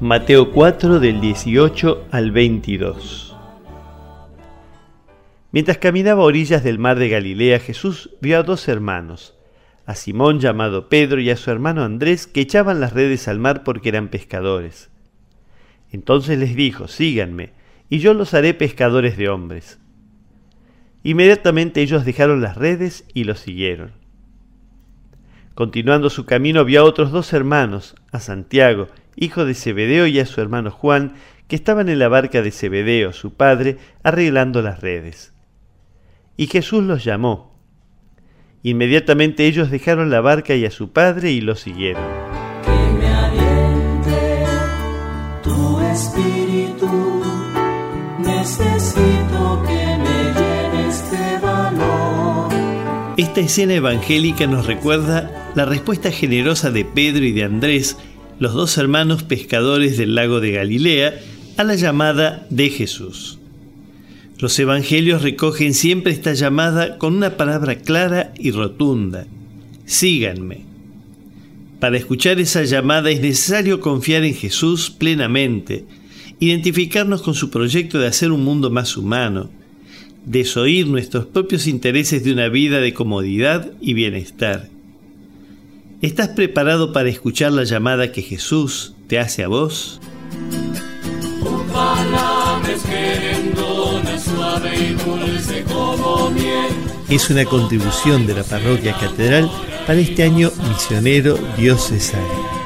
Mateo 4 del 18 al 22. Mientras caminaba a orillas del mar de Galilea, Jesús vio a dos hermanos, a Simón llamado Pedro y a su hermano Andrés, que echaban las redes al mar porque eran pescadores. Entonces les dijo, síganme, y yo los haré pescadores de hombres. Inmediatamente ellos dejaron las redes y los siguieron. Continuando su camino vio a otros dos hermanos, a Santiago, hijo de Zebedeo, y a su hermano Juan, que estaban en la barca de Zebedeo, su padre, arreglando las redes. Y Jesús los llamó. Inmediatamente ellos dejaron la barca y a su padre y lo siguieron. Que me aliente tu espíritu, necesito que me llenes de valor. Esta escena evangélica nos recuerda la respuesta generosa de Pedro y de Andrés, los dos hermanos pescadores del lago de Galilea, a la llamada de Jesús. Los evangelios recogen siempre esta llamada con una palabra clara y rotunda. Síganme. Para escuchar esa llamada es necesario confiar en Jesús plenamente, identificarnos con su proyecto de hacer un mundo más humano, desoír nuestros propios intereses de una vida de comodidad y bienestar. ¿Estás preparado para escuchar la llamada que Jesús te hace a vos? Es una contribución de la Parroquia Catedral para este año misionero diocesano.